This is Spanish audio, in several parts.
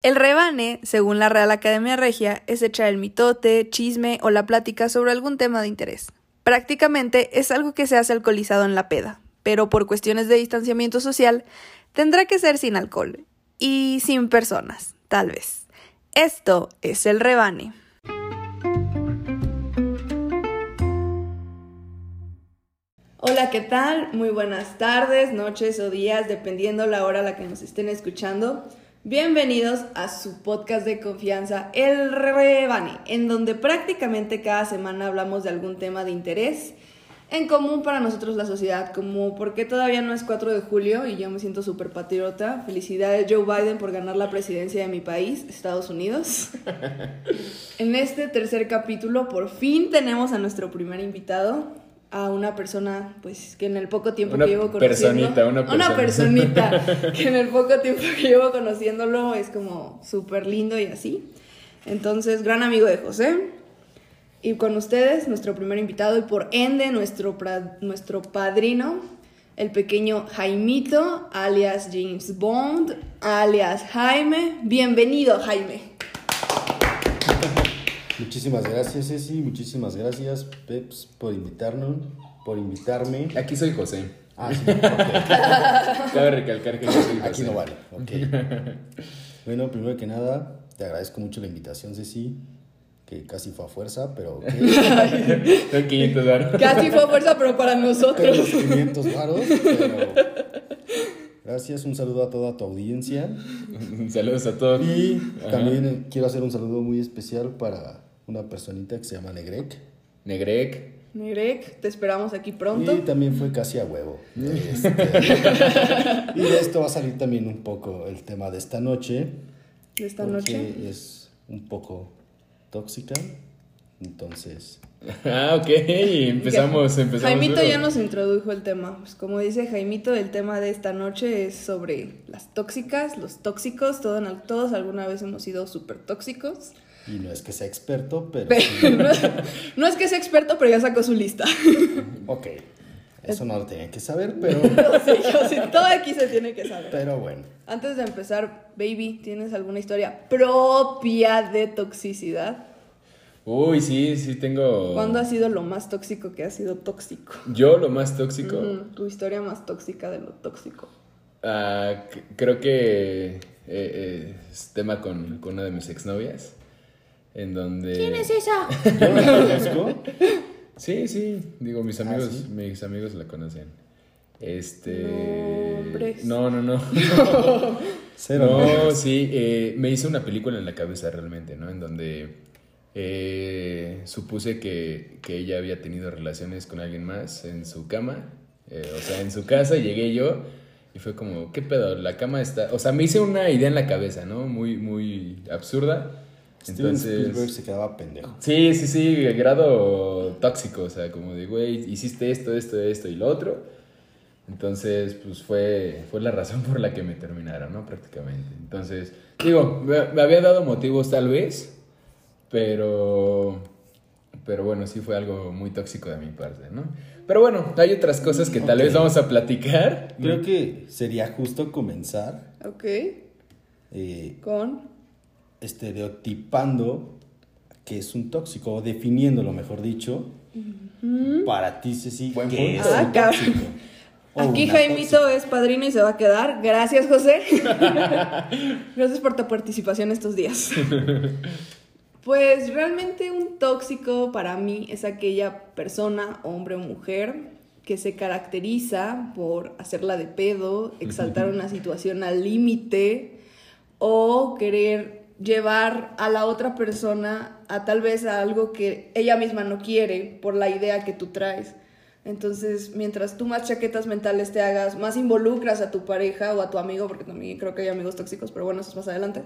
El rebane, según la Real Academia Regia, es echar el mitote, chisme o la plática sobre algún tema de interés. Prácticamente es algo que se hace alcoholizado en la peda, pero por cuestiones de distanciamiento social tendrá que ser sin alcohol y sin personas, tal vez. Esto es el rebane. Hola, ¿qué tal? Muy buenas tardes, noches o días, dependiendo la hora a la que nos estén escuchando. Bienvenidos a su podcast de confianza, El Rebane, en donde prácticamente cada semana hablamos de algún tema de interés en común para nosotros la sociedad, como porque todavía no es 4 de julio y yo me siento súper patriota. Felicidades Joe Biden por ganar la presidencia de mi país, Estados Unidos. en este tercer capítulo por fin tenemos a nuestro primer invitado, a una persona, pues, que en el poco tiempo Una que llevo conociendo... personita, una persona. personita, que en el poco tiempo que llevo conociéndolo es como súper lindo y así. Entonces, gran amigo de José. Y con ustedes, nuestro primer invitado y por ende nuestro, nuestro padrino, el pequeño Jaimito, alias James Bond, alias Jaime. Bienvenido, Jaime. Muchísimas gracias, Ceci. Muchísimas gracias, Peps, por invitarnos, por invitarme. Aquí soy José. Ah, sí, ok. Cabe recalcar que yo soy José. Aquí no vale. Ok. Bueno, primero que nada, te agradezco mucho la invitación, Ceci, que casi fue a fuerza, pero. Son 500 baros. Casi fue fuerza, pero para nosotros. los 500 varos, pero gracias, un saludo a toda tu audiencia. Saludos a todos. Y Ajá. también eh, quiero hacer un saludo muy especial para una personita que se llama Negrek. Negrec. Mirek, te esperamos aquí pronto. Y también fue casi a huevo. Este, y de esto va a salir también un poco el tema de esta noche. de esta porque noche. Es un poco tóxica. Entonces, Ah, ok. Empezamos, empezamos. Jaimito duro. ya nos introdujo el tema. Pues como dice Jaimito, el tema de esta noche es sobre las tóxicas, los tóxicos. Todo, todos alguna vez hemos sido súper tóxicos. Y no es que sea experto, pero. No, no es que sea experto, pero ya sacó su lista. ok. Eso no lo tenía que saber, pero. sí, yo sí, todo aquí se tiene que saber. Pero bueno. Antes de empezar, baby, ¿tienes alguna historia propia de toxicidad? Uy, sí, sí tengo. ¿Cuándo ha sido lo más tóxico que ha sido tóxico? Yo lo más tóxico. Tu historia más tóxica de lo tóxico. ah, creo que eh, eh, es tema con, con una de mis exnovias. En donde. ¿Quién es esa? Yo no la conozco. Sí, sí, digo, mis amigos, ¿sí? mis amigos la conocen. Este. Nombres. No, no, no. Cero. no, sí, eh, me hice una película en la cabeza realmente, ¿no? En donde eh, supuse que, que ella había tenido relaciones con alguien más en su cama, eh, o sea, en su casa, llegué yo y fue como, ¿qué pedo? La cama está, o sea, me hice una idea en la cabeza, ¿no? Muy, muy absurda. Steven Spielberg Entonces, se quedaba pendejo. sí, sí, sí, grado tóxico, o sea, como de, güey, hiciste esto, esto, esto y lo otro. Entonces, pues fue, fue la razón por la que me terminaron, ¿no? Prácticamente. Entonces, digo, me, me había dado motivos tal vez, pero, pero bueno, sí fue algo muy tóxico de mi parte, ¿no? Pero bueno, hay otras cosas que tal Ok. vez vamos a platicar. Creo que sería justo comenzar Ok, eh, con... estereotipando que es un tóxico, o definiéndolo, mejor dicho, para ti, Ceci, Buen que punto. es Ah, un tóxico. Aquí Jaimito es padrino y se va a quedar. Gracias, José. Gracias por tu participación estos días. Pues realmente un tóxico para mí es aquella persona, hombre o mujer, que se caracteriza por hacerla de pedo, exaltar una situación al límite o querer llevar a la otra persona a tal vez a algo que ella misma no quiere por la idea que tú traes. Entonces, mientras tú más chaquetas mentales te hagas, más involucras a tu pareja o a tu amigo, porque también creo que hay amigos tóxicos, pero bueno, eso es más adelante.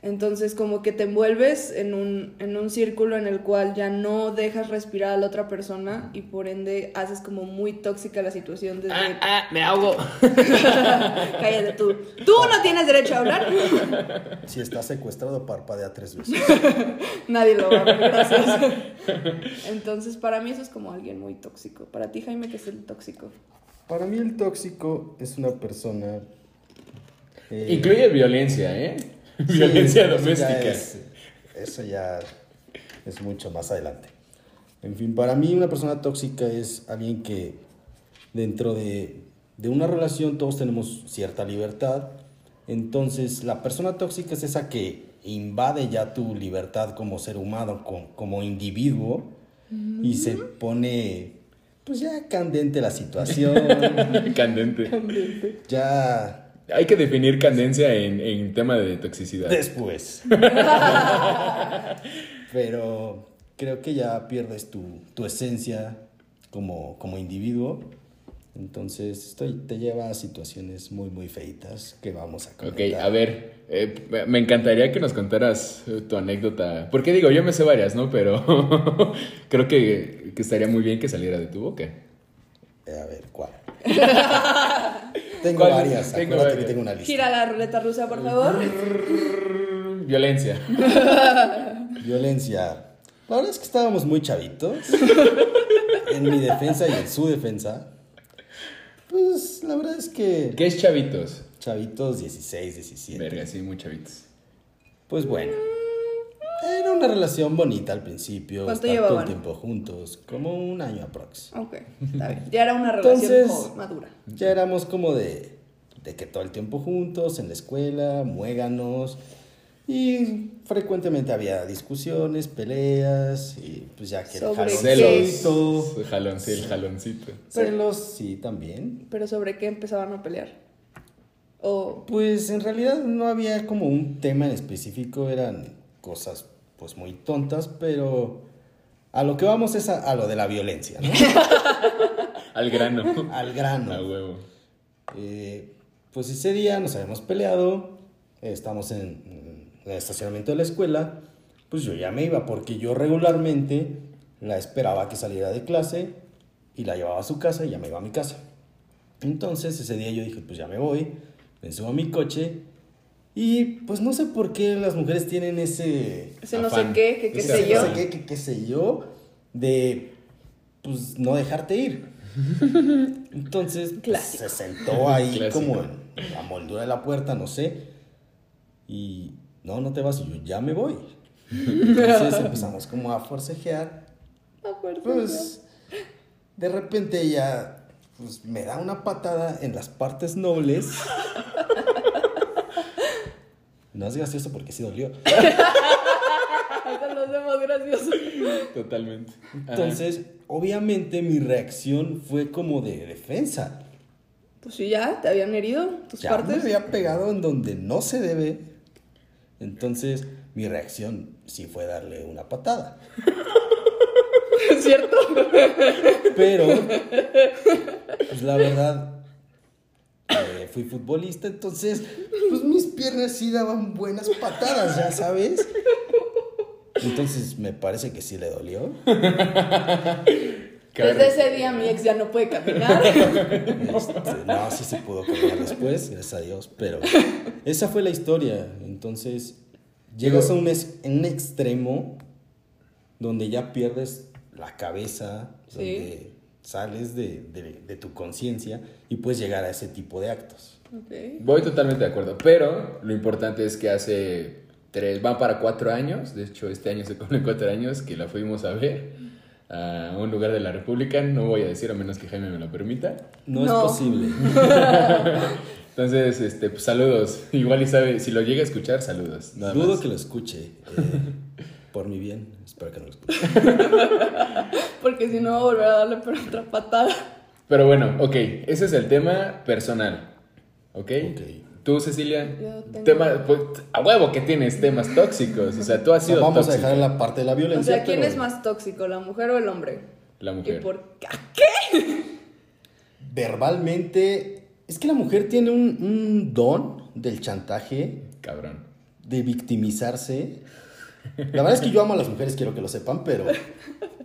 Entonces, como que te envuelves en un, en un círculo en el cual ya no dejas respirar a la otra persona y por ende haces como muy tóxica la situación desde... Ah, ah, me ahogo. Cállate tú. Tú no tienes derecho a hablar. Si está secuestrado, parpadea tres veces. Nadie lo va a ver, gracias. Entonces, para mí eso es como alguien muy tóxico. Para ti, Jaime, ¿qué es el tóxico? Para mí el tóxico es una persona... eh, Incluye violencia, ¿eh? Violencia eso ya doméstica. es- eso ya es mucho más adelante. En fin, para mí una persona tóxica es alguien que dentro de, de una relación todos tenemos cierta libertad. Entonces la persona tóxica es esa que invade ya tu libertad como ser humano, co- como, individuo, y se pone pues ya candente la situación, Candente. ya Hay que definir candencia en, en tema de toxicidad. Después. Pero creo que ya pierdes tu, tu esencia como, como individuo. Entonces esto te lleva a situaciones muy, muy feitas que vamos a Ok, comentar. a ver, eh, me encantaría que nos contaras eh, tu anécdota. Porque digo, yo me sé varias, ¿no? Pero creo que, que estaría muy bien que saliera de tu boca. A ver, ¿cuál? tengo ¿Cuál? varias. Tengo acuérdate varias. que tengo una lista. Gira la ruleta rusa, por favor. Violencia. Violencia. La verdad es que estábamos muy chavitos. en mi defensa y en su defensa. Pues la verdad es que ¿Qué es chavitos? chavitos 16, 17. Verga, sí, muy chavitos. Pues bueno. Era una relación bonita al principio. ¿Cuánto estar todo llevaban? el tiempo juntos. Como un año aprox. Ok, está bien. Ya era una relación Entonces- madura. Ya éramos como de, de que todo el tiempo juntos, en la escuela, muéganos. Y frecuentemente había discusiones, peleas, y pues ya que el ¿Sobre jaloncito. Celos. Jalón, sí, el jaloncito. Celos, sí, también. Pero ¿sobre qué empezaban a pelear? O... Pues en realidad no había como un tema en específico, eran cosas pues muy tontas, pero a lo que vamos es a, a lo de la violencia, ¿no? Al grano. Al grano. A huevo. Eh, pues ese día nos habíamos peleado, estamos en, en el estacionamiento de la escuela, pues yo ya me iba porque yo regularmente la esperaba que saliera de clase y la llevaba a su casa y ya me iba a mi casa. Entonces ese día yo dije, pues ya me voy, me subo a mi coche y pues no sé por qué las mujeres tienen ese... Ese no Afán. sé qué, que qué Ese sé ese yo. no sé qué, que qué sé yo, de pues no dejarte ir. Entonces pues, se sentó ahí Clásico. como en la moldura de la puerta, no sé. Y no, no te vas, y yo ya me voy. Entonces empezamos como a forcejear. Por Pues de repente ella pues, me da una patada en las partes nobles. No es gracioso porque sí dolió. Hasta los demás graciosos. Totalmente. Ajá. Entonces, obviamente mi reacción fue como de defensa. Pues sí, ya, te habían herido tus Ya me partes. había pegado en donde no se debe. Entonces, mi reacción sí fue darle una patada. ¿Es cierto? Pero, pues la verdad, eh, fui futbolista, entonces, pues mis piernas sí daban buenas patadas, ya sabes. Entonces, me parece que sí le dolió. Desde ese día mi ex ya no puede caminar. Este, no, sí se pudo caminar después, gracias a Dios, pero esa fue la historia. Entonces, llegas a un, es- en un extremo donde ya pierdes la cabeza, Sí. donde sales de, de- de tu conciencia y puedes llegar a ese tipo de actos. Ok. Voy totalmente de acuerdo, pero lo importante es que hace tres, van para cuatro años, de hecho este año se cumplen cuatro años que la fuimos a ver a un lugar de la República, no voy a decir a menos que Jaime me lo permita. No, No. es posible. Entonces, este, pues saludos, igual y sabe, si lo llega a escuchar, saludos. nada Dudo más. que lo escuche. eh, por mi bien, espero que no lo escuche. Porque si no va a volver a darle por otra patada. Pero bueno, ok, ese es el tema personal, ¿ok? Ok. Tú, Cecilia, Yo tengo- tema, pues, a huevo que tienes temas tóxicos, o sea, tú has O sido vamos a dejar la parte de la O violencia. sea, ¿quién pero es más tóxico, la mujer o el hombre? La ¿Y mujer. por qué? Verbalmente, es que la mujer tiene un, un don del chantaje. Cabrón. de victimizarse. La verdad es que yo amo a las mujeres, quiero que lo sepan, pero,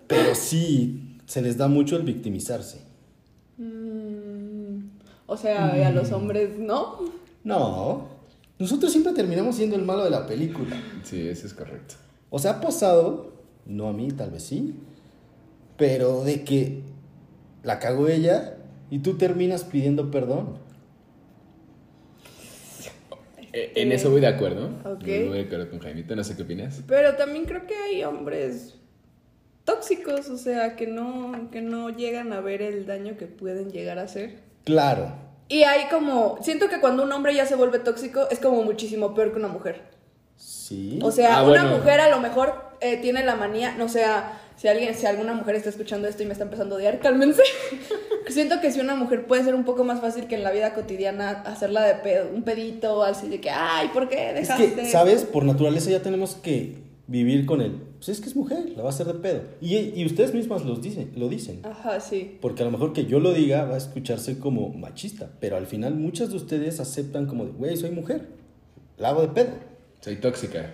pero sí, se les da mucho el victimizarse. Mm, o sea, ¿y a los hombres no? No, nosotros siempre terminamos siendo el malo de la película. Sí, eso es correcto. O sea, ha pasado, no a mí, tal vez sí, pero de que la cagó ella y tú terminas pidiendo perdón. Eh, En eso voy de acuerdo. Ok. Voy de acuerdo con Jaimito, no sé qué opinas. Pero también creo que hay hombres tóxicos, o sea, que no, que no llegan a ver el daño que pueden llegar a hacer. Claro. Y hay como, siento que cuando un hombre ya se vuelve tóxico es como muchísimo peor que una mujer. Sí. O sea, Ah, una bueno. mujer a lo mejor eh, tiene la manía, no sea, si alguien, si alguna mujer está escuchando esto y me está empezando a odiar, cálmense. Siento que si una mujer puede ser un poco más fácil que en la vida cotidiana hacerla de pedo, un pedito, así de que, ay, ¿por qué es dejaste? que, ¿sabes? Por naturaleza ya tenemos que vivir con él. Pues es que es mujer, la va a hacer de pedo. Y, y ustedes mismas los dicen, lo dicen. Ajá, sí. Porque a lo mejor que yo lo diga va a escucharse como machista. Pero al final muchas de ustedes aceptan como de, güey, soy mujer. La hago de pedo. Soy tóxica.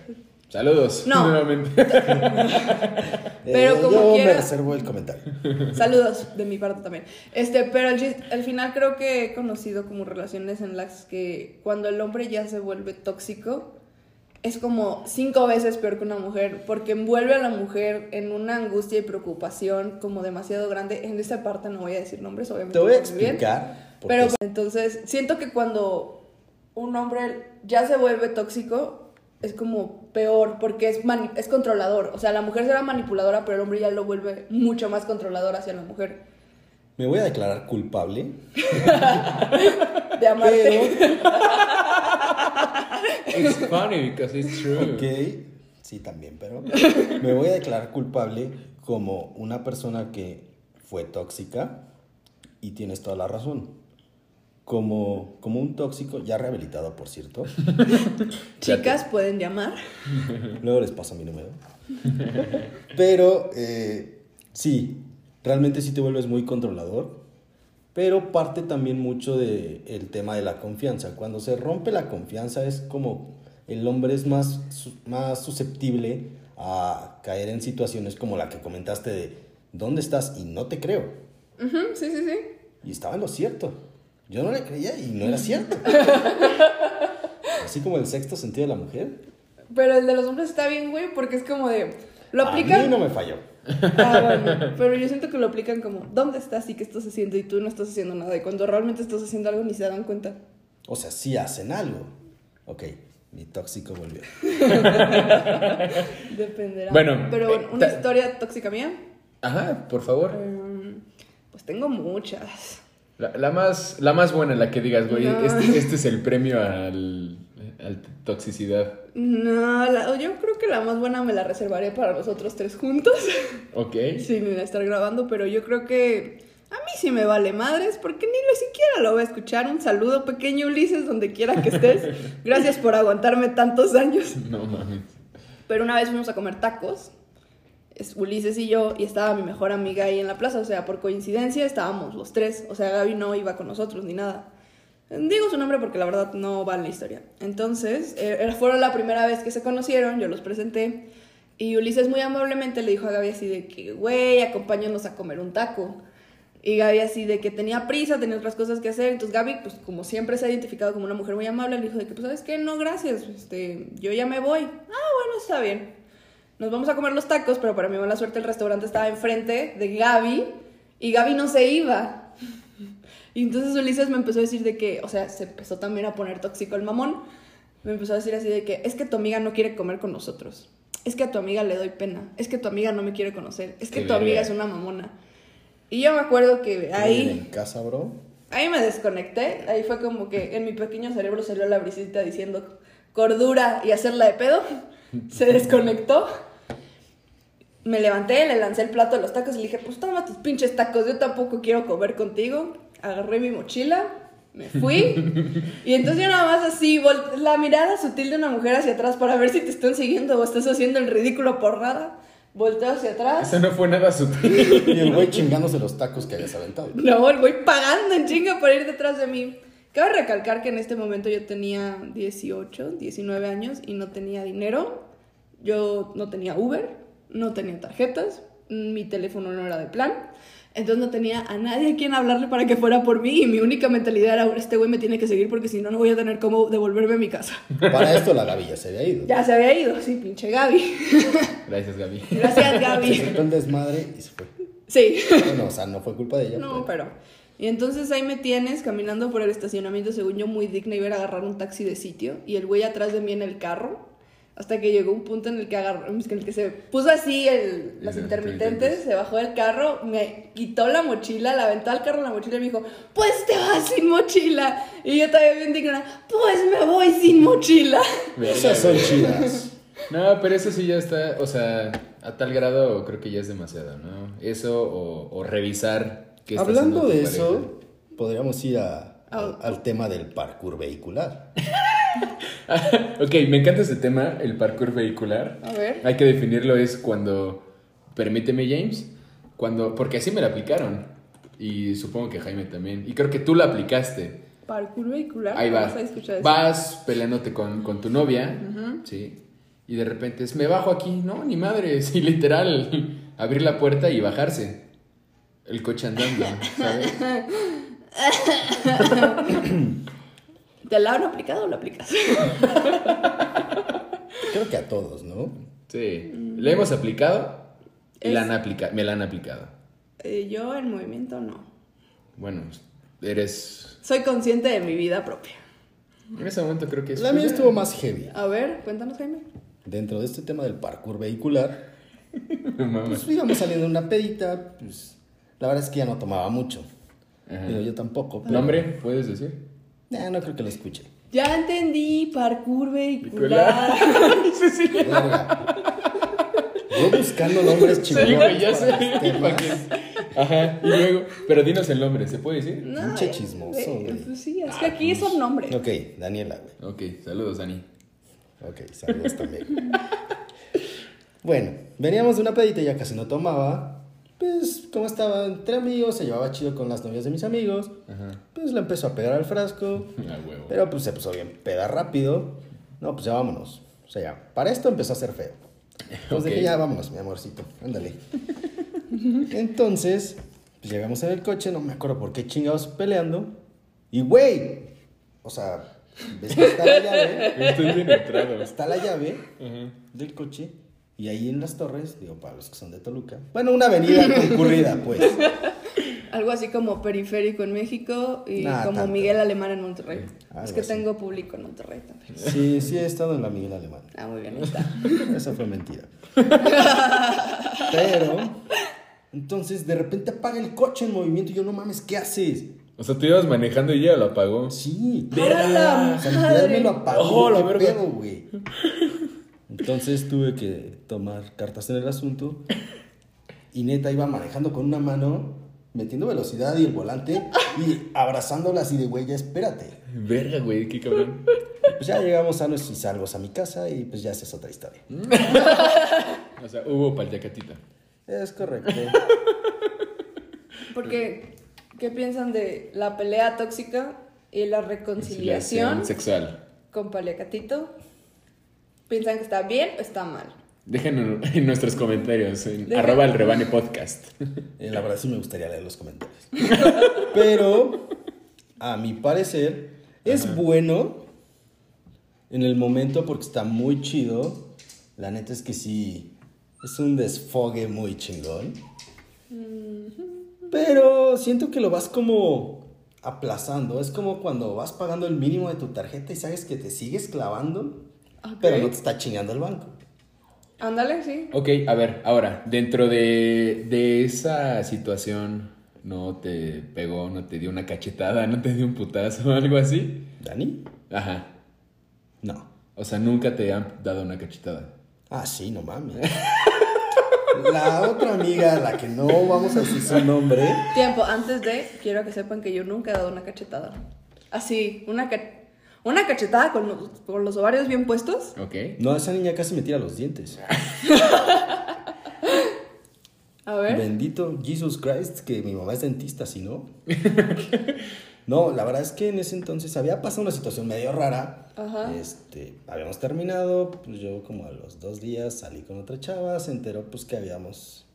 Saludos. No. Nuevamente. Pero Eh, como yo me quiera- reservo el comentario. Saludos de mi parte también. Este, pero al, final creo que he conocido como relaciones en las que cuando el hombre ya se vuelve tóxico es como cinco veces peor que una mujer porque envuelve a la mujer en una angustia y preocupación como demasiado grande. En esta parte no voy a decir nombres, obviamente. Te voy a bien. explicar. Pero es- entonces siento que cuando un hombre ya se vuelve tóxico es como peor porque es, mani- es controlador. O sea, la mujer será manipuladora, pero el hombre ya lo vuelve mucho más controlador hacia la mujer. me voy a declarar culpable. De amarte. Pero, It's funny because it's true. ok, sí también, pero me voy a declarar culpable como una persona que fue tóxica y tienes toda la razón. Como, como un tóxico, ya rehabilitado, por cierto. Chicas pueden llamar. Luego les paso mi número. Pero eh, sí, realmente sí te vuelves muy controlador. Pero parte también mucho del el tema de la confianza. Cuando se rompe la confianza es como el hombre es más, más susceptible a caer en situaciones como la que comentaste de ¿dónde estás? Y no te creo. Ujú, sí, sí, sí. Y estaba en lo cierto. Yo no le creía y no era cierto. Así como el sexto sentido de la mujer. Pero el de los hombres está bien, güey, porque es como de. Lo A aplican. mí no me falló. Ah, bueno, pero yo siento que lo aplican como, ¿dónde estás y qué estás haciendo? Y tú no estás haciendo nada. Y cuando realmente estás haciendo algo ni se dan cuenta. O sea, sí hacen algo. Ok, mi tóxico volvió. Dependerá. Bueno, Pero eh, bueno, una historia tóxica mía. Ajá, por favor. mm, Pues tengo muchas. La, la más, la más buena, la que digas, güey, No. este, este es el premio al, al toxicidad. No, la- yo creo que la más buena me la reservaré para nosotros tres juntos. Ok. sin estar grabando, pero yo creo que a mí sí me vale madres porque ni lo siquiera lo voy a escuchar. Un saludo pequeño Ulises, donde quiera que estés. Gracias por aguantarme tantos años. No mames. Pero una vez fuimos a comer tacos, es Ulises y yo, y estaba mi mejor amiga ahí en la plaza. O sea, por coincidencia estábamos los tres. O sea, Gaby no iba con nosotros ni nada. Digo su nombre porque la verdad no va en la historia. Entonces, eh, fueron la primera vez que se conocieron, yo los presenté. Y Ulises muy amablemente le dijo a Gaby así de que, güey, acompáñanos a comer un taco. Y Gaby así de que tenía prisa, tenía otras cosas que hacer. Entonces Gaby, pues como siempre se ha identificado como una mujer muy amable, le dijo de que, pues, ¿sabes qué? No, gracias, este, yo ya me voy. Ah, bueno, está bien. Nos vamos a comer los tacos, pero para mi mala suerte el restaurante estaba enfrente de Gaby y Gaby no se iba. Y entonces Ulises me empezó a decir de que, o sea, se empezó también a poner tóxico el mamón. Me empezó a decir así de que, es que tu amiga no quiere comer con nosotros. Es que a tu amiga le doy pena. Es que tu amiga no me quiere conocer. Es que Qué tu amiga verga. es una mamona. Y yo me acuerdo que ¿Viven ahí, en casa, bro? ahí me desconecté. Ahí fue como que en mi pequeño cerebro salió la brisita diciendo cordura y hacerla de pedo. Se desconectó. Me levanté, le lancé el plato de los tacos y le dije, pues toma tus pinches tacos, yo tampoco quiero comer contigo. Agarré mi mochila, me fui. y entonces yo nada más así, la mirada sutil de una mujer hacia atrás para ver si te están siguiendo o estás haciendo el ridículo por nada. Volteo hacia atrás. Eso no fue nada sutil. Y el güey chingándose los tacos que habías aventado. No, el güey pagando en chinga por ir detrás de mí. Cabe recalcar que en este momento yo tenía 18, 19 años y no tenía dinero. Yo no tenía Uber, no tenía tarjetas, mi teléfono no era de plan. Entonces no tenía a nadie a quien hablarle para que fuera por mí y mi única mentalidad era, este güey me tiene que seguir porque si no, no voy a tener cómo devolverme a mi casa. Para esto la Gaby ya se había ido. Ya se había ido, sí, pinche Gaby. Gracias, Gaby. Gracias, Se Gaby. soltó el desmadre y se fue. Sí. Bueno, o sea, no fue culpa de ella. No, pero- pero Y entonces ahí me tienes caminando por el estacionamiento, según yo, muy digna, iba a agarrar un taxi de sitio. Y el güey atrás de mí en el carro. Hasta que llegó un punto en el que, agarró, en el que se puso así el, las intermitentes, se bajó del carro, me quitó la mochila, la aventó al carro la mochila y me dijo, pues te vas sin mochila. Y yo todavía bien digna, pues me voy sin mochila. Esas son chidas. No, pero eso sí ya está, o sea, a tal grado creo que ya es demasiado, ¿no? Eso o, o revisar qué está Hablando de eso, podríamos ir a- a- al tema del parkour vehicular. ok, me encanta ese tema, el parkour vehicular. A ver. Hay que definirlo es cuando, permíteme James, cuando, porque así me la aplicaron. Y supongo que Jaime también. Y creo que tú la aplicaste. Parkour vehicular. Ahí vas. Vas peleándote con, con tu novia, ¿sí? Y de repente es, me bajo aquí, no, ni madre, sí, literal, abrir la puerta y bajarse. El coche andando, ¿sabes? ¿Te la han aplicado o la aplicas? Creo que a todos, ¿no? Sí, le hemos aplicado y la Es- han aplica me la han aplicado. Eh, yo en movimiento no. Bueno, eres... Soy consciente de mi vida propia. En ese momento creo que es... La mía estuvo más heavy. A ver, cuéntanos, Jaime. Dentro de este tema del parkour vehicular, pues íbamos saliendo en una pedita, pues la verdad es que ya no tomaba mucho. Pero yo tampoco. pero- ¿Nombre? ¿Puedes decir? Nah, no creo que lo escuche. Ya entendí, parkour vehicular. sí, sí. Yo buscando nombres Sí, chingones güey, ya para sé. los temas. ¿Para qué? Ajá, y luego... Pero dinos el nombre, ¿se puede decir? No, Pinche eh, chismoso, eh, güey. Pues sí, es que aquí son nombres. Ok, Daniela, güey. Ok, saludos, Dani. Ok, saludos también. Bueno, veníamos de una pedita, ya casi no tomaba. Pues, como estaba entre amigos, se llevaba chido con las novias de mis amigos. Ajá. Pues le empezó a pegar al frasco. Huevo. Pero pues se puso bien peda rápido. No, pues ya vámonos. O sea, ya, para esto empezó a ser feo. Entonces dije, ya vámonos, mi amorcito, ándale. Entonces, pues llegamos en el coche, no me acuerdo por qué chingados peleando. Y güey, o sea, ves que está la llave, Estoy bien entrado. está la llave del coche. Y ahí en las torres, digo, para los que son de Toluca. Bueno, una avenida concurrida, pues. Algo así como periférico en México y Nah, como tanto. Miguel Alemán en Monterrey. Algo es que así. tengo público en Monterrey también. Sí, sí he estado en la Miguel Alemán. Ah, muy bien, ahí está. Eso fue mentira. Pero, entonces de repente apaga el coche en movimiento y yo, no mames, ¿qué haces? O sea, tú ibas manejando y ella lo apagó. Sí, ¡Verga! O sea, me lo apagó. Oh, la ¿qué verga. pedo, güey? Entonces tuve que tomar cartas en el asunto. Y neta iba manejando con una mano, metiendo velocidad y el volante y abrazándola así de güey, ya espérate. Verga, güey, qué cabrón. Pues ya llegamos sanos y salvos a mi casa y pues ya esa es otra historia. O sea, hubo palyacatita. Es correcto. Porque, ¿qué piensan de la pelea tóxica y la reconciliación sexual. con paliacatito? ¿Piensan que está bien o está mal? Déjenlo en nuestros comentarios en Dejen- arroba el rebane podcast. Eh, La verdad sí me gustaría leer los comentarios. Pero, a mi parecer, es bueno en el momento porque está muy chido. La neta es que sí, es un desfogue muy chingón. Pero siento que lo vas como aplazando. Es como cuando vas pagando el mínimo de tu tarjeta y sabes que te sigues clavando, Pero no te está chingando el banco. Ándale, sí. Ok, a ver, ahora, dentro de, de esa situación, ¿no te pegó, no te dio una cachetada, no te dio un putazo o algo así? ¿Dani? Ajá. No. O sea, nunca te han dado una cachetada. Ah, sí, no mames. La otra amiga, la que no vamos a decir su nombre, Tiempo, antes de, quiero que sepan que yo nunca he dado una cachetada. Así, una, ca- una cachetada con los, con los ovarios bien puestos. Ok. no, esa niña casi me tira los dientes. A ver. Bendito Jesus Christ, que mi mamá es dentista, si no. No, la verdad es que en ese entonces había pasado una situación medio rara. Ajá. Este, habíamos terminado, pues yo como a los dos días salí con otra chava, se enteró pues que habíamos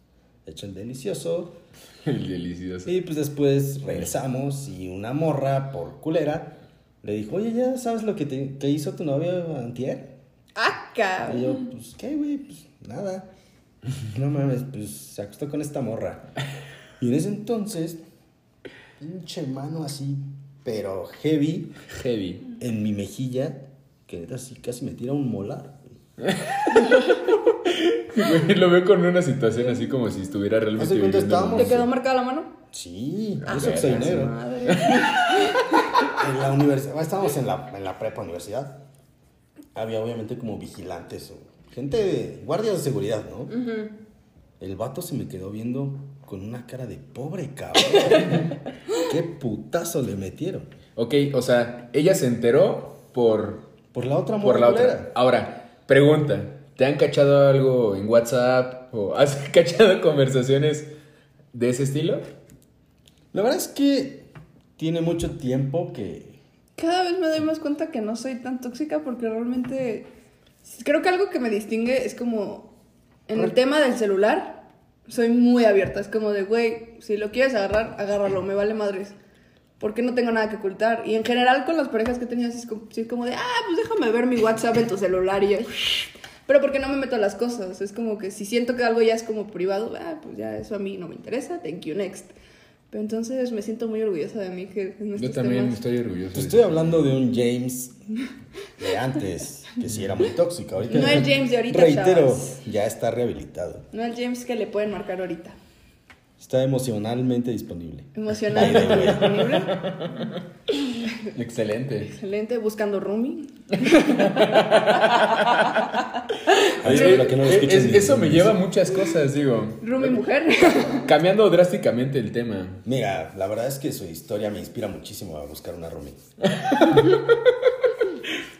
hecho el delicioso. El delicioso. Y pues después regresamos y una morra por culera le dijo, oye, ¿ya sabes lo que, te, que hizo tu novio antier? ¡Ah, Y yo, pues, ¿qué, güey? Pues, nada. No mames, pues, se acostó con esta morra. Y en ese entonces, pinche mano así, pero heavy, Heavy. en mi mejilla, que neta así casi me tira un molar. Güey, Lo veo con una situación así como si estuviera realmente estábamos- ¿Te quedó marcada la mano? Sí, Ah, eso que soy negro. Madre. En la universidad, estábamos en la, en la prepa universidad. Había obviamente como vigilantes o gente guardias de seguridad, ¿no? El vato se me quedó viendo con una cara de pobre cabrón. Qué putazo le metieron. Ok, o sea, ella se enteró por, Por la otra por la otra. culera. Ahora, pregunta, ¿te han cachado algo en WhatsApp o has cachado conversaciones de ese estilo? La verdad es que tiene mucho tiempo que Cada vez me doy más cuenta que no soy tan tóxica porque realmente creo que algo que me distingue es como en el tema del celular soy muy abierta, es como de, güey, si lo quieres agarrar, agárralo, me vale madres. Porque no tengo nada que ocultar. Y en general con las parejas que sí es como, es como de, ah, pues déjame ver mi WhatsApp en tu celular y yo, Pero porque no me meto a las cosas. Es como que si siento que algo ya es como privado, ah, pues ya eso a mí no me interesa, thank you, next. Pero entonces me siento muy orgullosa de mí que en Yo también temas- estoy orgulloso. Te estoy hablando de un James de antes, que sí era muy tóxico. Ahorita, No el James de ahorita, Reitero, ya está rehabilitado. No el James que le pueden marcar ahorita. Está emocionalmente disponible. Emocionalmente disponible. Excelente. Excelente. Buscando roomie. Ay, espero que no lo escuchen es- mis eso me lleva a muchas cosas, digo. Roomie mujer. Cambiando drásticamente el tema. Mira, la verdad es que su historia me inspira muchísimo a buscar una roomie.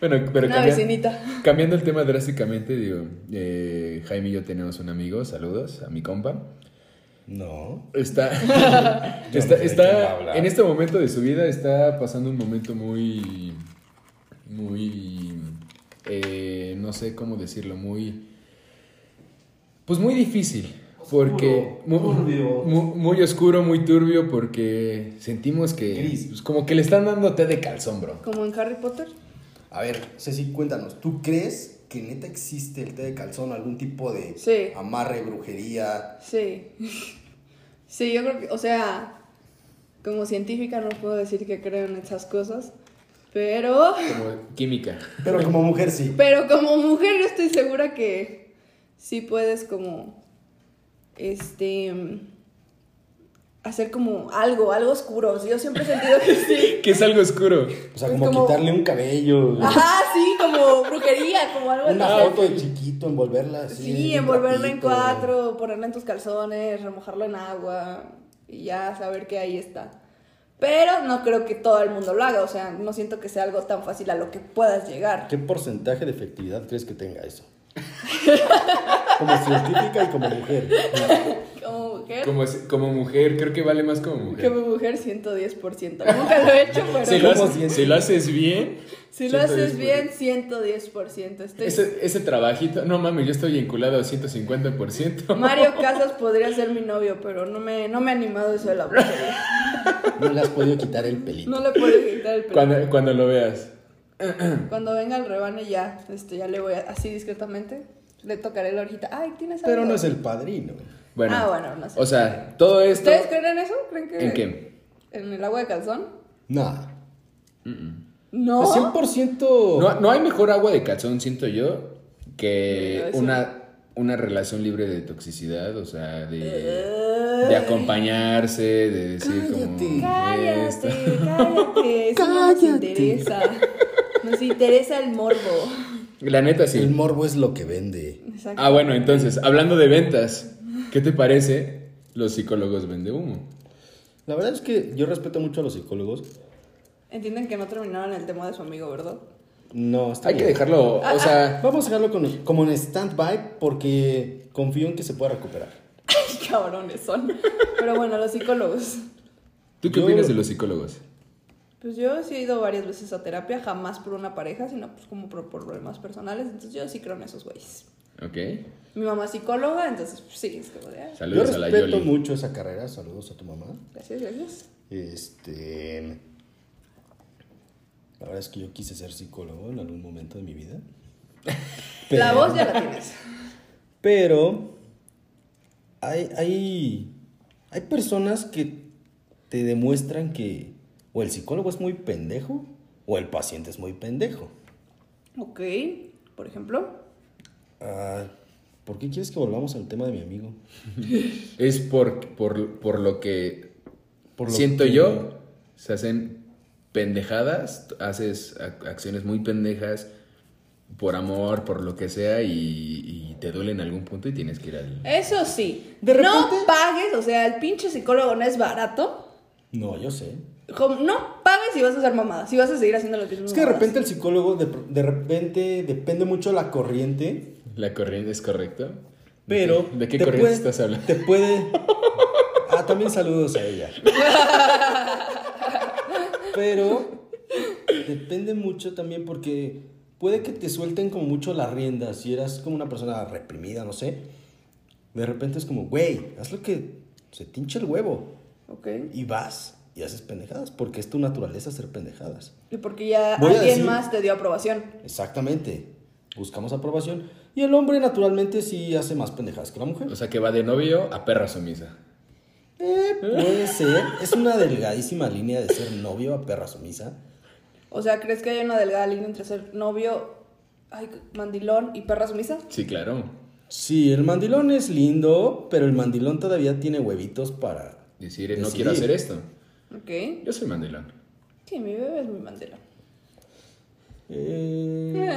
Bueno, pero Una cambia- vecinita. cambiando el tema drásticamente, digo, eh, Jaime y yo tenemos un amigo, saludos a mi compa. No. Está, está, no sé está- en este momento de su vida está pasando un momento muy, muy, eh, no sé cómo decirlo, muy, pues muy difícil, porque mu- turbio. mu- muy, oscuro, muy turbio, porque sentimos que, pues, como que le están dando té de calzón, bro. Como en Harry Potter. A ver, Ceci, cuéntanos. ¿Tú crees que neta existe el té de calzón, algún tipo de Sí. amarre, brujería? Sí. Sí, yo creo que, o sea, como científica no puedo decir que creo en esas cosas, pero, Como química. Pero como mujer sí. pero como mujer yo estoy segura que sí puedes como, este, hacer como algo, algo oscuro. Yo siempre he sentido que sí. Que es algo oscuro. O sea, como, como- quitarle un cabello, Ajá, sí, como brujería, como algo una así. foto de chiquito, envolverla así. Sí, en un envolverlo en cuatro, ponerlo en tus calzones, remojarlo en agua y ya saber que ahí está. Pero no creo que todo el mundo lo haga, o sea, no siento que sea algo tan fácil a lo que puedas llegar. ¿Qué porcentaje de efectividad crees que tenga eso? como científica y como mujer. Como mujer, Como, como mujer, creo que vale más como mujer. como mujer 110%. Nunca lo he hecho, pero Si lo, Como haces, si lo haces bien. si lo haces 110%. bien, 110%. Estoy... Ese, ese trabajito, no mames, yo estoy vinculado a 150%. Mario Casas podría ser mi novio, pero no me, no me ha animado eso de la brujería. No le has podido quitar el pelito. No le puedo quitar el pelo. Cuando, cuando lo veas. Cuando venga el rebane ya, este, ya le voy a, así discretamente, le tocaré la orejita. Ay, ¿tienes algo? Pero no es el padrino. Bueno, Ah, bueno, no sé. O sea, todo esto. ¿Ustedes creen en eso? ¿Creen que ¿En qué? ¿En el agua de calzón? Nada. No. 100%. No, no hay mejor agua de calzón, siento yo, que una, una relación libre de toxicidad, o sea, de, de acompañarse, de decir como. Cállate, esto. cállate. Eso no nos interesa. Nos interesa el morbo. La neta, El sí. morbo es lo que vende. Exacto. Ah, bueno, entonces, hablando de ventas, ¿qué te parece? Los psicólogos vende humo. La verdad es que yo respeto mucho a los psicólogos. Entienden que no terminaron el tema de su amigo, ¿verdad? No, está Hay que dejarlo, Ah, o sea, Vamos a dejarlo con- como en stand-by porque confío en que se pueda recuperar. Ay, cabrones son. Pero bueno, los psicólogos. ¿tú qué Yo- opinas de los psicólogos? Pues yo sí he ido varias veces a terapia, jamás por una pareja, sino pues como por problemas personales. Entonces yo sí creo en esos güeyes. Ok. Mi mamá es psicóloga, entonces pues, sí, es como de... ah, Saludos yo a la respeto Yoli. mucho esa carrera. Saludos a tu mamá. Gracias, gracias. Este. La verdad es que yo quise ser psicólogo en algún momento de mi vida. La voz ya la tienes. Pero hay, hay, hay personas que te demuestran que o el psicólogo es muy pendejo o el paciente es muy pendejo. Ok, por ejemplo. Ah, ¿Por qué quieres que volvamos al tema de mi amigo? Es por, por, por lo que Por lo siento que- yo, se hacen pendejadas, haces ac- acciones muy pendejas por amor, por lo que sea, y, y te duele en algún punto y tienes que ir al... Eso sí. De No repente- pagues, o sea, el pinche psicólogo no es barato. No, yo sé. Como, no pagues si vas a hacer mamadas, si vas a seguir haciendo lo que Es que de repente el psicólogo, de, de repente, depende mucho de la corriente, ¿La corriente es correcto? pero... ¿De qué te corriente puede- estás hablando? Te puede... Ah, también saludos a ella. Pero depende mucho también porque puede que te suelten como mucho las riendas. Si eras como una persona reprimida, no sé. De repente es como, güey, haz lo que se te hinche el huevo. Ok. Y vas y haces pendejadas porque es tu naturaleza hacer pendejadas. Y porque ya Voy alguien decir- más te dio aprobación. Exactamente. Buscamos aprobación. Y el hombre naturalmente sí hace más pendejadas que la mujer. O sea, que va de novio a perra sumisa. Eh, puede ser. Es una delgadísima línea de ser novio a perra sumisa. O sea, ¿crees que hay una delgada línea entre ser novio, ay, mandilón y perra sumisa? Sí, claro. Sí, el mandilón es lindo, pero el mandilón todavía tiene huevitos para... Decir, no Decidir. quiero hacer esto. Ok. Yo soy mandilón. Sí, mi bebé es mi mandilón. Eh,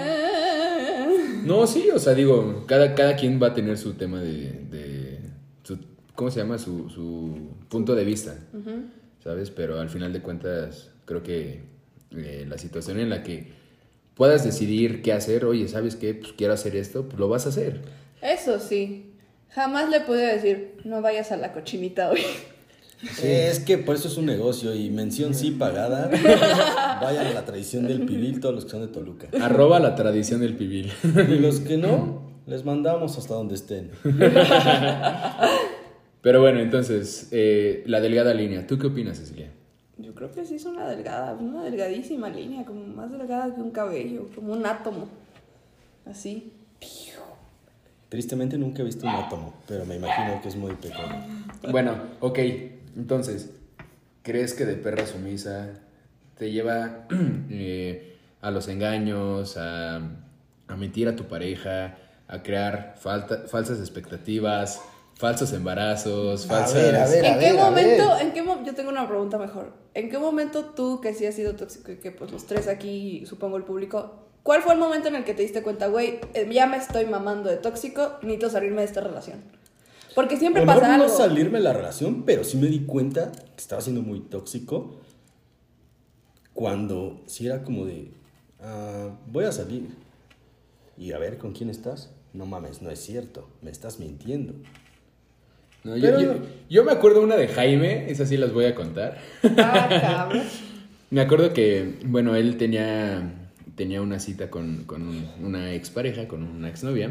No, sí, o sea, digo, cada, cada quien va a tener su tema de... de su- ¿Cómo se llama? Su, su punto de vista, ¿sabes? Pero al final de cuentas, creo que eh, la situación en la que puedas decidir qué hacer, oye, ¿sabes qué? Pues quiero hacer esto, pues lo vas a hacer. Eso sí. Jamás le pude decir, no vayas a la cochinita hoy. Es que por eso es un negocio y mención sí pagada. Vayan a la tradición del pibil todos los que son de Toluca. Arroba la tradición del pibil. Y los que no, les mandamos hasta donde estén. Pero bueno, entonces, eh, la delgada línea. ¿Tú qué opinas, Cecilia? Yo creo que sí es una delgada, una delgadísima línea, como más delgada que un cabello, como un átomo. Así. Tristemente nunca he visto un átomo, pero me imagino que es muy pequeño. Bueno, ok. Entonces, ¿crees que de perra sumisa te lleva eh, a los engaños, a, a mentir a tu pareja, a crear falta- falsas expectativas, falsos embarazos, A falsas... ver, a ver. ¿En qué a momento, ver. en qué mo- yo tengo una pregunta mejor. ¿En qué momento tú, que sí has sido tóxico y que pues los tres aquí, supongo el público, ¿cuál fue el momento en el que te diste cuenta, güey, eh, ya me estoy mamando de tóxico, necesito salirme de esta relación? Porque A siempre mejor pasa no algo. salirme de la relación, pero sí me di cuenta que estaba siendo muy tóxico cuando sí era como de, ah, voy a salir y a ver con quién estás. No mames, no es cierto, me estás mintiendo. No, yo, Pero- yo- yo me acuerdo una de Jaime, esas sí las voy a contar. Ah. Me acuerdo que, bueno, él tenía, tenía una cita con, con un- una expareja, con una exnovia.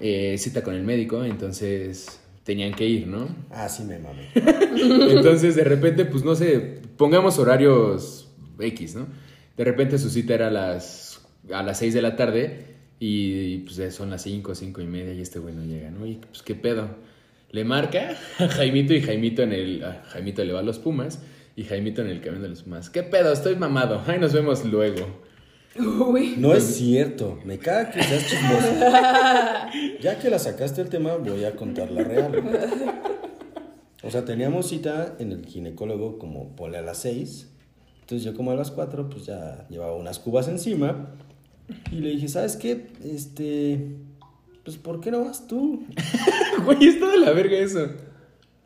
Eh, cita con el médico, entonces tenían que ir, ¿no? Ah, sí me mame. Entonces, de repente, pues no sé, pongamos horarios X, ¿no? De repente su cita era a las, a las 6 de la tarde y, pues son las 5, 5 y media y este güey no llega, ¿no? Y pues qué pedo. Le marca a Jaimito y Jaimito en el... a Jaimito le va a los Pumas y Jaimito en el camión de los Pumas. ¿Qué pedo? Estoy mamado. Ay, nos vemos luego. Uy. No es cierto, me caga que seas chismoso. Ya que la sacaste el tema, voy a contar la real. O sea, teníamos cita en el ginecólogo como pole a las 6. Entonces yo como a las 4, pues ya llevaba unas cubas encima. Y le dije, ¿sabes qué? Este, pues ¿por qué no vas tú? Güey, está de la verga eso.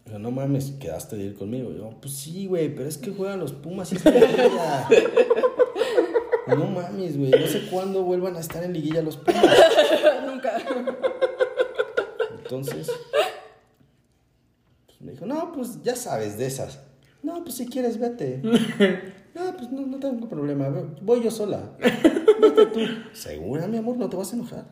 Dijo, no mames, quedaste de ir conmigo. Yo, pues sí, güey, pero es que juegan los Pumas y es liguilla. No mames, güey, no sé cuándo vuelvan a estar en liguilla los Pumas. Nunca. Entonces, pues me dijo, no, pues ya sabes de esas. No, pues si quieres, vete. No, pues no, no tengo problema, voy yo sola. Vete tú. ¿Segura, mi amor? ¿No te vas a enojar?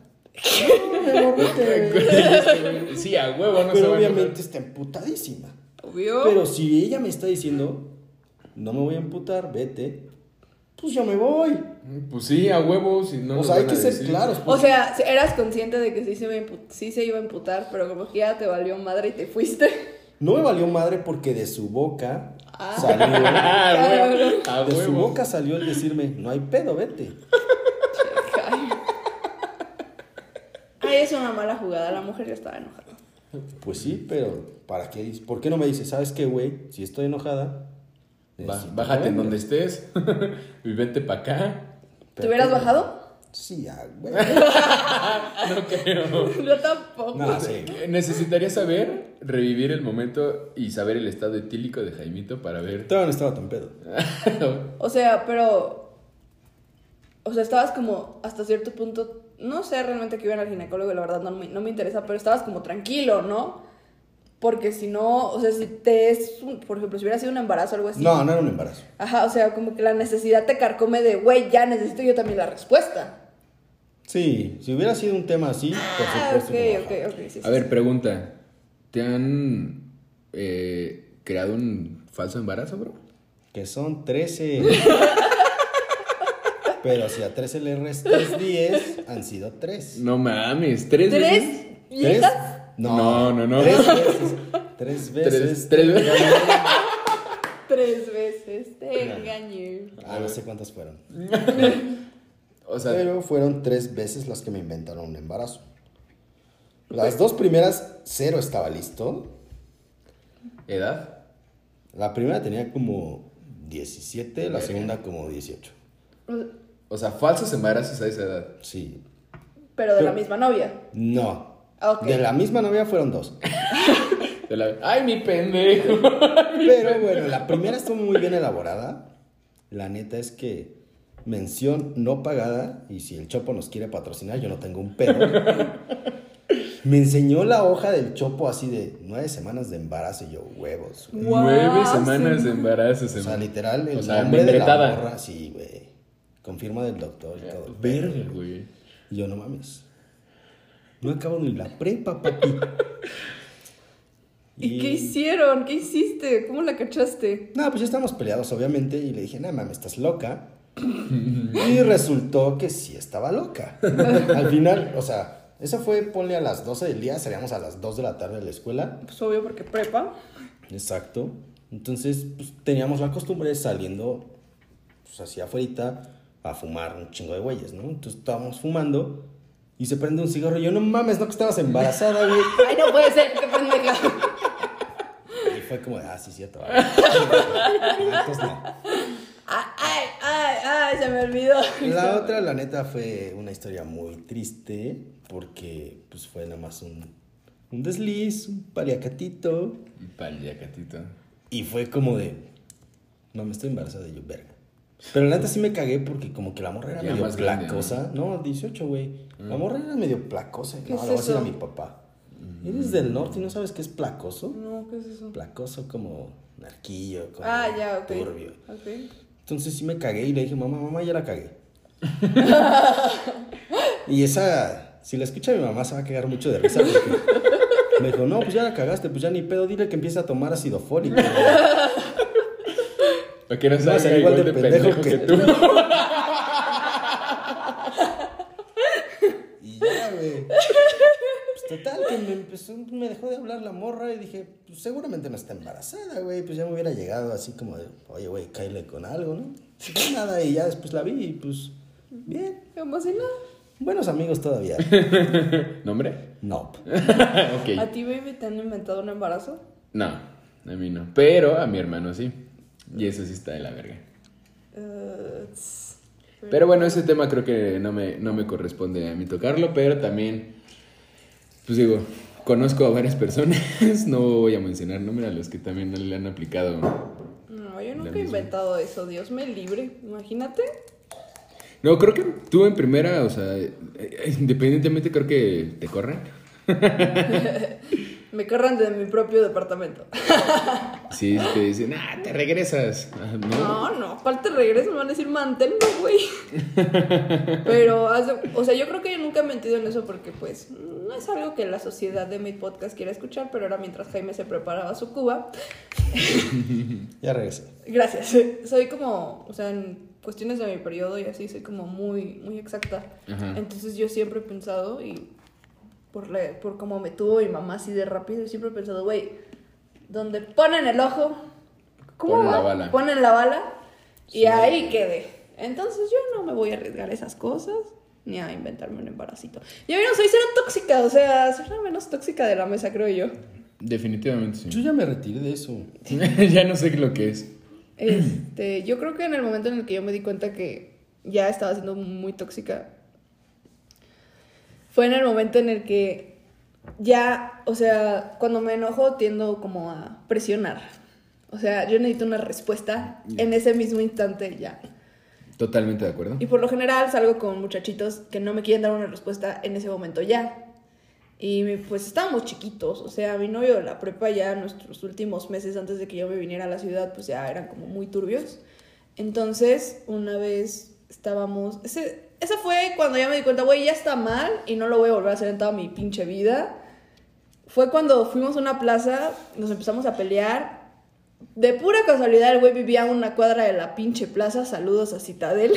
Sí, a huevo, no se Pero a obviamente está emputadísima. Obvio. Pero si ella me está diciendo, no me voy a emputar, vete, pues yo me voy. Pues sí, a huevo. Si no o sea, hay que ser decir. claros. O pues. sea, eras consciente de que sí se, iba a impu- sí se iba a imputar, pero como que ya te valió madre y te fuiste. No me valió madre porque de su boca Ah. salió. Ah, huevo, De su boca salió el decirme, no hay pedo, vete. Ay. Ay, es una mala jugada. La mujer ya estaba enojada. Pues sí, pero ¿para qué? ¿Por qué no me dice, sabes qué, güey? Si estoy enojada. Ba- necesito bájate que en donde vengas". estés y vente para acá. ¿Te hubieras bajado? Sí, ya, güey. No creo. Yo tampoco. No, sí. Necesitaría saber, revivir el momento y saber el estado etílico de Jaimito para ver. Todavía no estaba tan pedo. O sea, pero. O sea, estabas como hasta cierto punto. No sé realmente que iban al ginecólogo, la verdad no me, no me interesa, pero estabas como tranquilo, ¿no? Porque si no, o sea, si te es, un- por ejemplo, si hubiera sido un embarazo o algo así. No, no era un embarazo. Ajá, o sea, como que la necesidad te carcome de, güey, ya necesito yo también la respuesta. Sí, si hubiera sido un tema así, por Ah, supuesto. ok, que me ok, bajaba. ok, sí, sí, A ver, sí. pregunta. ¿Te han eh, creado un falso embarazo, bro? Que son 13. Pero si a 13 le restas 10, han sido 3. No mames, tres ¿Tres veces? viejas? No, no, no. Tres veces. Tres veces. Tres, tres veces. Tres veces te engañé. Ah, no sé cuántas fueron. O sea, Pero fueron tres veces las que me inventaron un embarazo. Las dos primeras, cero estaba listo. ¿edad? La primera tenía como 17, la segunda como 18. O sea, falsos embarazos a esa edad. Sí. Pero de la misma novia. No. De la misma novia fueron dos. De la- ¡Ay, mi pendejo! Pero bueno, la primera estuvo muy bien elaborada. La neta es que mención no pagada. Y si el Chopo nos quiere patrocinar, yo no tengo un pedo. Me enseñó la hoja del Chopo así de nueve semanas de embarazo y yo, huevos. Nueve semanas sí. de embarazo. O sea, literal, el O sea, nombre de la morra, sí, güey. Confirma del doctor y todo. Verga, güey. Y yo, no mames. No acabo ni la prepa, papi. ¿Y qué hicieron? ¿Qué hiciste? ¿Cómo la cachaste? No, pues ya estábamos peleados, obviamente, y le dije, no mames, estás loca. y resultó que sí estaba loca. Al final, o sea, eso fue, ponle a las 12 del día, salíamos a las 2 de la tarde de la escuela. Pues obvio porque prepa. Exacto. Entonces, pues teníamos la costumbre de saliendo, pues hacia afuera a fumar un chingo de güeyes, ¿no? Entonces estábamos fumando y se prende un cigarro y yo, no mames, no que estabas embarazada, güey. Ay, no puede ser, qué pendeja. Y fue como, de, ah, sí, cierto. Ah, Entonces no. Ay, ay, ay, ay, se me olvidó. La otra, la neta, fue una historia muy triste porque pues fue nada más un, un desliz, un paliacatito Paliacatito. y fue como de, no, me estoy embarazada y yo, verga. Pero la neta sí me cagué porque como que la morra era Ya medio grande, placosa. ¿no? 18, güey. La morra era medio placosa. ¿Qué No, es le voy a decir a mi papá. Eres del norte y no sabes qué es placoso. No, ¿qué es eso? Placoso como narquillo, como Ah, ya, turbio. Entonces sí me cagué y le dije, mamá, mamá, ya la cagué. y esa, si la escucha mi mamá, se va a cagar mucho de risa. porque me dijo, no, pues ya la cagaste, pues ya ni pedo, dile que empiece a tomar ácido fólico. No, salga será igual, igual de de pendejo, pendejo que, que tú. y ya, güey. Pues total, que me empezó, me dejó de hablar la morra y dije, pues seguramente no está embarazada, güey. Pues ya me hubiera llegado así como de, oye, güey, cáele con algo, ¿no? Pues nada, y ya después la vi y pues, bien. Como si nada. Buenos amigos todavía. ¿Nombre? No. ¿A ti, baby, te han inventado un embarazo? No, a mí no. Pero a mi hermano sí. Y eso sí está de la verga. Tss. Pero bueno, ese tema creo que no me, no me corresponde a mí tocarlo, pero también, pues digo, conozco a varias personas, no voy a mencionar nombres a los que también le han aplicado. No, yo nunca he inventado eso, Dios me libre. Imagínate. No, creo que tú en primera, o sea, eh, eh, independientemente creo que te corren. Me corran de mi propio departamento. Sí, te dicen, ah, te regresas. Ah, No. No, no, ¿cuál te regreso? Me van a decir, manténlo, güey. Pero, o sea, yo creo que yo nunca he mentido en eso porque, pues, no es algo que la sociedad de mi podcast quiera escuchar, pero era mientras Jaime se preparaba su cuba. Ya regresé. Gracias. Soy como, o sea, en cuestiones de mi periodo y así, soy como muy, muy exacta. Ajá. Entonces yo siempre he pensado, y por, la- por cómo me tuvo mi mamá así de rápido, yo siempre he pensado, güey, donde ponen el ojo, ¿cómo Ponen va? la bala. Ponen la bala y ahí quedé. Entonces yo no me voy a arriesgar esas cosas ni a inventarme un embaracito. Yo no soy cero tóxica, o sea, soy la menos tóxica de la mesa, creo yo. Definitivamente Yo sí. ya me retiré de eso. ya no sé lo que es. Este, yo creo que en el momento en el que yo me di cuenta que ya estaba siendo muy tóxica, fue en el momento en el que ya, o sea, cuando me enojo tiendo como a presionar. O sea, yo necesito una respuesta en ese mismo instante ya. Totalmente de acuerdo. Y por lo general salgo con muchachitos que no me quieren dar una respuesta en ese momento ya. Y pues estábamos chiquitos, o sea, mi novio de la prepa ya nuestros últimos meses antes de que yo me viniera a la ciudad, pues ya eran como muy turbios. Entonces, una vez estábamos... Ese, esa fue cuando ya me di cuenta, güey, ya está mal y no lo voy a volver a hacer en toda mi pinche vida. Fue cuando fuimos a una plaza, nos empezamos a pelear. De pura casualidad, el güey vivía a una cuadra de la pinche plaza. Saludos a Citadel.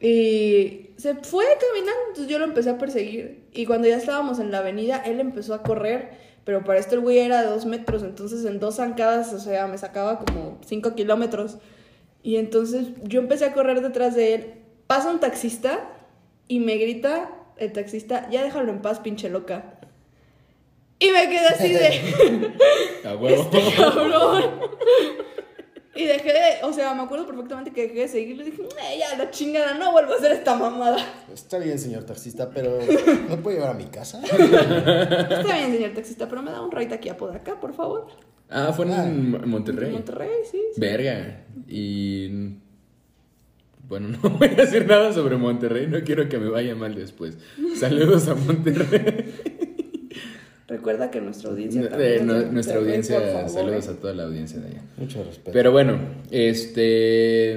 Y se fue caminando, entonces yo lo empecé a perseguir. Y cuando ya estábamos en la avenida, él empezó a correr. Pero para esto el güey era de dos metros, entonces en dos zancadas, o sea, me sacaba como cinco kilómetros. Y entonces yo empecé a correr detrás de él. Pasa un taxista y me grita el taxista, ya déjalo en paz, pinche loca. Y me quedé así de... A huevo. Este cabrón. Y dejé de, o sea, me acuerdo perfectamente que dejé de seguirlo y dije, "Eh, ya la chingada, no vuelvo a hacer esta mamada. Está bien, señor taxista, pero ¿me puede llevar a mi casa? Está bien, señor taxista, pero me da un ride aquí a Podaca, por favor. Ah, fue en Ah. Monterrey. Monterrey, sí. sí. Verga. Y. Bueno, no voy a decir nada sobre Monterrey, no quiero que me vaya mal después. Saludos a Monterrey. Recuerda que nuestra audiencia Eh, también Monterrey, nuestra audiencia, favor, saludos eh. a toda la audiencia de allá. Mucho respeto. Pero bueno, este.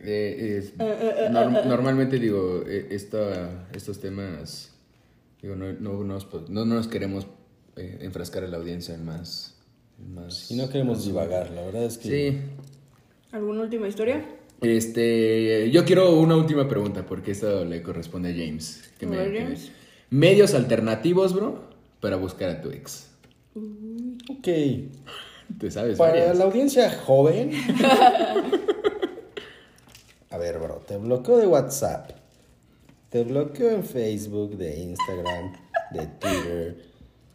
eh, es- Eh, normalmente digo, eh, esta- estos temas. Digo, no, no, nos, no nos queremos eh, enfrascar a la audiencia en más. en más Y no queremos divagar, la verdad es que... Sí. ¿Alguna última historia? Este, yo quiero una última pregunta porque esto le corresponde a James. Que me- que medios alternativos, bro, para buscar a tu ex. Ok. Te sabes Para varias. la audiencia joven... A ver, bro, te bloqueo de WhatsApp. Te bloqueo en Facebook, de Instagram, de Twitter.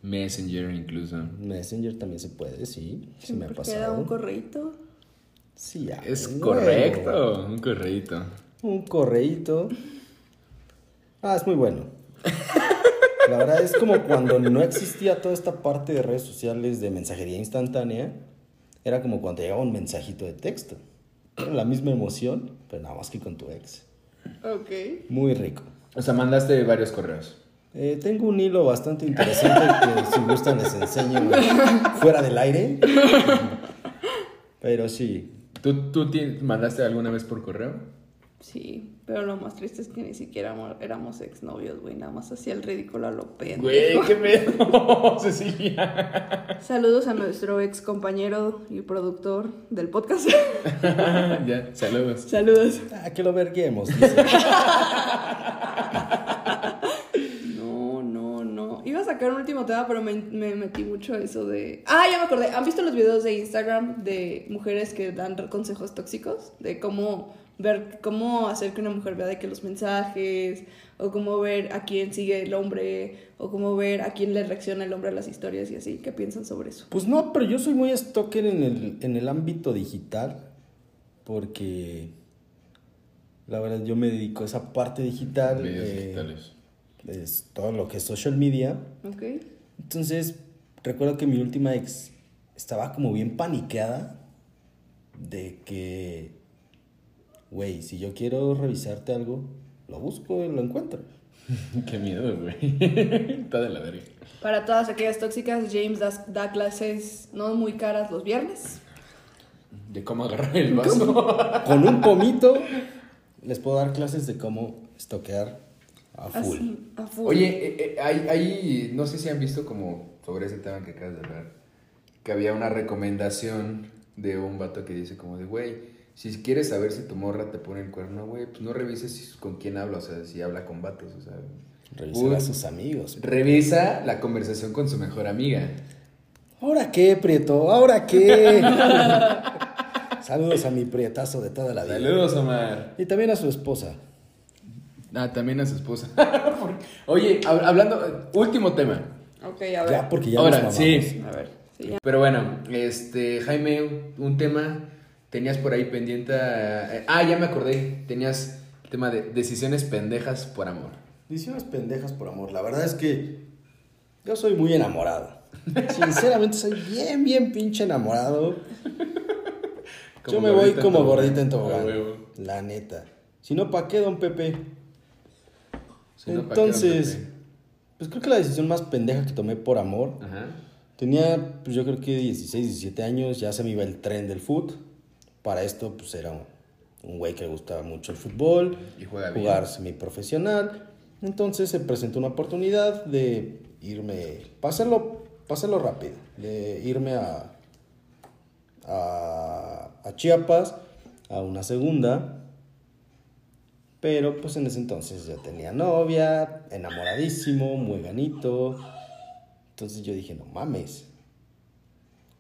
Messenger incluso. Messenger también se puede, sí. Sí me ha pasado. un correito. Sí, ya. Es correcto, un correíto. Un correíto. Ah, es muy bueno. La verdad es como cuando no existía toda esta parte de redes sociales de mensajería instantánea. Era como cuando te llegaba un mensajito de texto. Era la misma emoción, pero nada más que con tu ex. Ok. Muy rico. O sea, mandaste varios correos. Eh, tengo un hilo bastante interesante que si gustan les enseño fuera del aire. Pero sí, ¿Tú, tú mandaste alguna vez por correo? Sí, pero lo más triste es que ni siquiera amo- éramos exnovios, güey. Nada más hacía el ridículo a lo pendejo. Güey, qué pedo, Cecilia. Saludos a nuestro ex compañero y productor del podcast. ya, saludos. Saludos. ah, que lo verguemos. dice. No, no, no. Iba a sacar un último tema, pero me, me metí mucho a eso de. Ah, ya me acordé. ¿Han visto los videos de Instagram de mujeres que dan consejos tóxicos? De cómo ver, cómo hacer que una mujer vea de que los mensajes, o cómo ver a quién sigue el hombre, o cómo ver a quién le reacciona el hombre a las historias y así. ¿Qué piensan sobre eso? Pues no, pero yo soy muy stalker en el, en el ámbito digital. Porque la verdad yo me dedico a esa parte digital. Medios eh, digitales. Es todo lo que es social media. ¿Ok? Entonces, recuerdo que mi última ex estaba como bien paniqueada de que, güey, si yo quiero revisarte algo, lo busco y lo encuentro. Qué miedo, güey. Está de la verga. Para todas aquellas tóxicas, James da, da clases no muy caras los viernes. De cómo agarrar el vaso. Con un pomito les puedo dar clases de cómo estoquear a full. Así, a full. Oye, eh, eh, hay- no sé si han visto como sobre ese tema que acabas de hablar, que había una recomendación de un vato que dice como de, güey, si quieres saber si tu morra te pone el cuerno, güey, pues no revises si- con quién habla, o sea, si habla con vatos, o sea, Revisar Uy. a sus amigos. revisa la conversación con su mejor amiga. ¿Ahora qué, Prieto? ¿Ahora qué? Saludos a mi prietazo de toda la vida. Saludos, Omar. Y también a su esposa. Ah, también a su esposa. Oye, hab- hablando, último tema. Ok, a ver. Ya, porque ya Ahora, nos sí. A ver. sí, ya. Pero bueno, este, Jaime, un tema tenías por ahí pendiente. eh, ah, ya me acordé. Tenías el tema de decisiones pendejas por amor. Decisiones pendejas por amor. La verdad es que yo soy muy enamorado. Sinceramente soy bien, bien pinche enamorado. Como yo me voy como gordita en tobogán. La neta. Si no, ¿pa' qué, don Pepe? Si no, ¿pa' qué, don Entonces, pues creo que la decisión más pendeja que tomé por amor Ajá. Tenía, pues yo creo que 16, 17 años, ya se me iba el tren del foot. Para esto, pues era un, un güey que le gustaba mucho el fútbol, Y juega bien. jugar semiprofesional. Entonces se presentó una oportunidad de irme, pasarlo, pasarlo rápido, de irme a, a, a Chiapas a una segunda. Pero pues en ese entonces ya tenía novia, enamoradísimo, muy ganito. Entonces yo dije, no mames,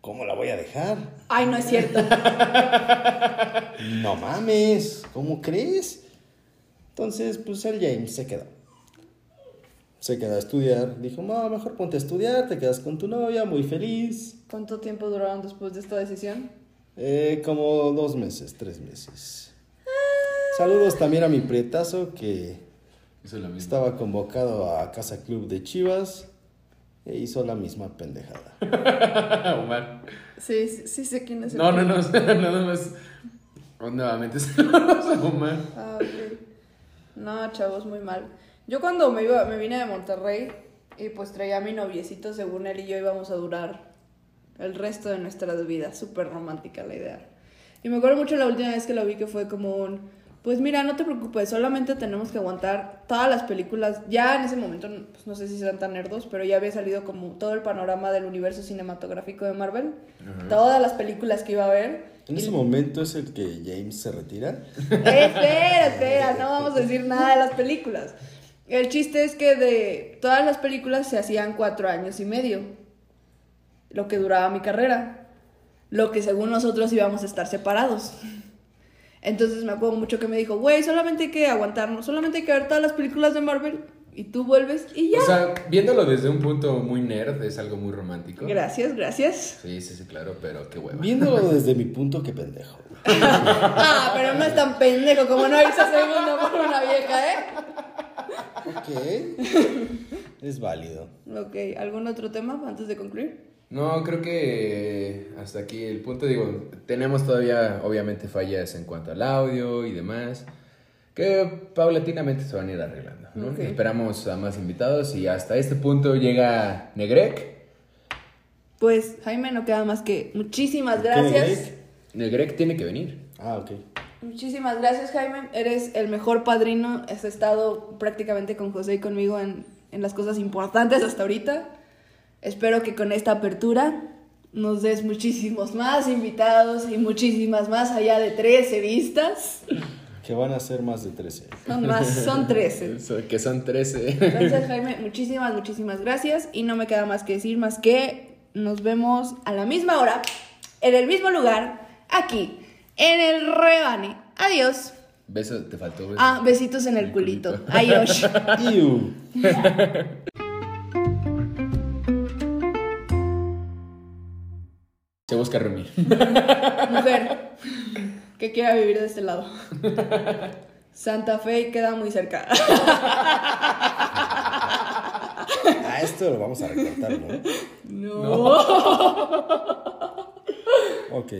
¿cómo la voy a dejar? Ay, no es cierto. No mames, ¿cómo crees? Entonces, pues el James se quedó. Se quedó a estudiar. Dijo, no, mejor ponte a estudiar, te quedas con tu novia, muy feliz. ¿Cuánto tiempo duraron después de esta decisión? Eh, como dos meses, tres meses. Saludos también a mi prietazo que estaba convocado a Casa Club de Chivas e hizo la misma pendejada. Omar. Sí, sí, sí sé quién es el No, no, que- no, nada más. Oh, Nuevamente saludos a Omar. Ah, ok. No, chavos, muy mal. Yo cuando me iba, me vine de Monterrey y pues traía a mi noviecito, según él y yo íbamos a durar el resto de nuestras vidas. Súper romántica la idea. Y me acuerdo mucho la última vez que lo vi que fue como un, pues mira, no te preocupes, solamente tenemos que aguantar todas las películas. Ya en ese momento, pues no sé si serán tan nerdos, pero ya había salido como todo el panorama del universo cinematográfico de Marvel. Todas las películas que iba a ver. En Y- ese momento es el que James se retira. Eh, espera, espera, no vamos a decir nada de las películas. El chiste es que de todas las películas se hacían cuatro años y medio, lo que duraba mi carrera, lo que según nosotros íbamos a estar separados. Entonces me acuerdo mucho que me dijo, güey, solamente hay que aguantarnos, solamente hay que ver todas las películas de Marvel y tú vuelves y ya. O sea, viéndolo desde un punto muy nerd, es algo muy romántico. Gracias, gracias. Sí, sí, sí, claro, pero qué hueva. Viéndolo desde mi punto, qué pendejo. Ah, pero no es tan pendejo como no irse a segundo por una vieja, ¿eh? Ok. Es válido. Ok, ¿algún otro tema antes de concluir? No, creo que hasta aquí el punto, digo, tenemos todavía obviamente fallas en cuanto al audio y demás, que paulatinamente se van a ir arreglando, ¿no? Esperamos a más invitados y hasta este punto llega Negrec. Pues Jaime, no queda más que muchísimas ¿Qué, gracias. Negrec tiene que venir. Ah, ok. Muchísimas gracias Jaime, eres el mejor padrino, has estado prácticamente con José y conmigo en, en las cosas importantes hasta ahorita. Espero que con esta apertura nos des muchísimos más invitados y muchísimas más allá de 13 vistas. Que van a ser más de 13. Son más, son 13. So- Que son 13. Entonces, Jaime, muchísimas, muchísimas gracias. Y no me queda más que decir más que nos vemos a la misma hora, en el mismo lugar, aquí, en el rebane. Adiós. Beso, te faltó beso. Ah, besitos en el culito. Adiós. Se busca Rumi. Mujer que quiera vivir de este lado. Santa Fe queda muy cerca. Ah, esto lo vamos a recortar, ¿no? No. Ok.